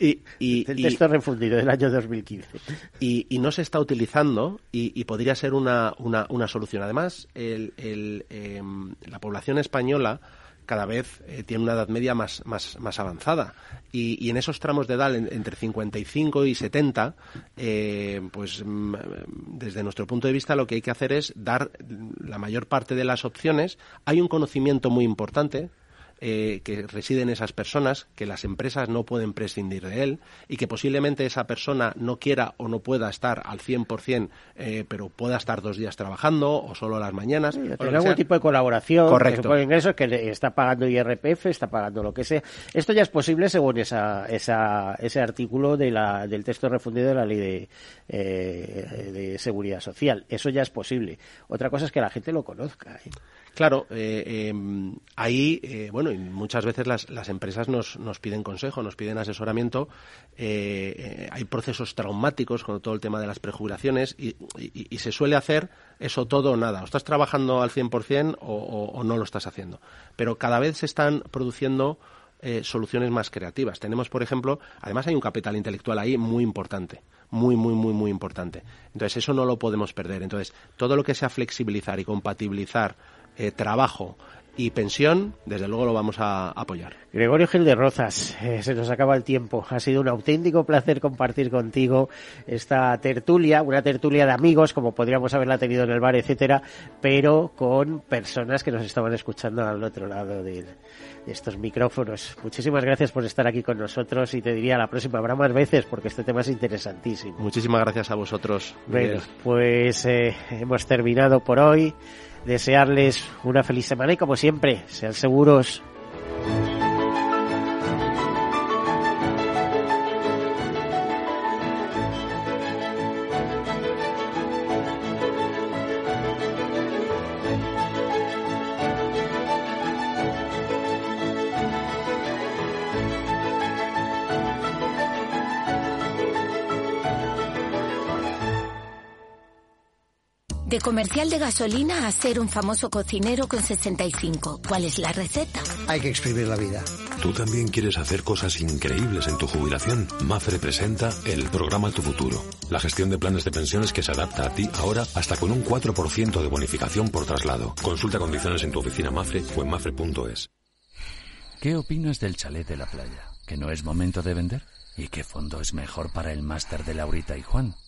Y, y, el texto y, refundido del año 2015. Y, y no se está utilizando y, podría ser una, una, una, solución. Además, el, el, eh, la población española cada vez eh, tiene una edad media más, más, más avanzada. Y, en esos tramos de edad, entre 55 y 70, eh, pues mm, desde nuestro punto de vista lo que hay que hacer es dar la mayor parte de las opciones. Hay un conocimiento muy importante eh, que residen esas personas, que las empresas no pueden prescindir de él y que posiblemente esa persona no quiera o no pueda estar al 100%, eh, pero pueda estar dos días trabajando o solo las mañanas. tener algún tipo de colaboración, Correcto. que ingresos, que está pagando IRPF, está pagando lo que sea. Esto ya es posible según esa, esa, ese artículo de la, del texto refundido de la ley de, eh, de seguridad social. Eso ya es posible. Otra cosa es que la gente lo conozca. ¿eh? Claro, eh, em, ahí, eh, bueno, y muchas veces las, empresas nos, nos, piden consejo, nos piden asesoramiento. Eh, hay procesos traumáticos con todo el tema de las prejubilaciones y, se suele hacer eso todo o nada. O estás trabajando al 100% o, o, o no lo estás haciendo. Pero cada vez se están produciendo soluciones más creativas. Tenemos, por ejemplo, además hay un capital intelectual ahí muy importante muy, muy, muy, muy importante. Entonces, eso no lo podemos perder. Entonces, todo lo que sea flexibilizar y compatibilizar eh, trabajo y pensión, desde luego lo vamos a apoyar. Gregorio Gil de Rozas, eh, se nos acaba el tiempo. Ha sido un auténtico placer compartir contigo esta tertulia, una tertulia de amigos, como podríamos haberla tenido en el bar, etcétera, pero con personas que nos estaban escuchando al otro lado de, estos micrófonos. Muchísimas gracias por estar aquí con nosotros y te diría la próxima habrá más veces porque este tema es interesantísimo. Muchísimas gracias a vosotros. Bueno, pues eh, hemos terminado por hoy desearles una feliz semana y como siempre, sean seguros. Comercial de gasolina a ser un famoso cocinero con 65. ¿Cuál es la receta? Hay que exprimir la vida. ¿Tú también quieres hacer cosas increíbles en tu jubilación? Mafre presenta el programa Tu Futuro. La gestión de planes de pensiones que se adapta a ti ahora hasta con un 4% de bonificación por traslado. Consulta condiciones en tu oficina Mafre o en mafre.es. ¿Qué opinas del chalet de la playa? ¿Que no es momento de vender? ¿Y qué fondo es mejor para el máster de Laurita y Juan?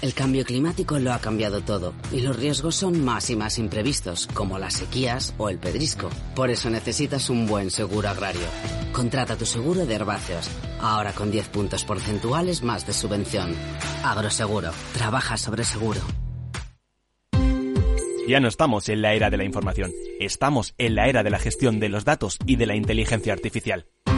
El cambio climático lo ha cambiado todo y los riesgos son más y más imprevistos, como las sequías o el pedrisco. Por eso necesitas un buen seguro agrario. Contrata tu seguro de herbáceos, ahora con 10 puntos porcentuales más de subvención. Agroseguro, trabaja sobre seguro. Ya no estamos en la era de la información, estamos en la era de la gestión de los datos y de la inteligencia artificial.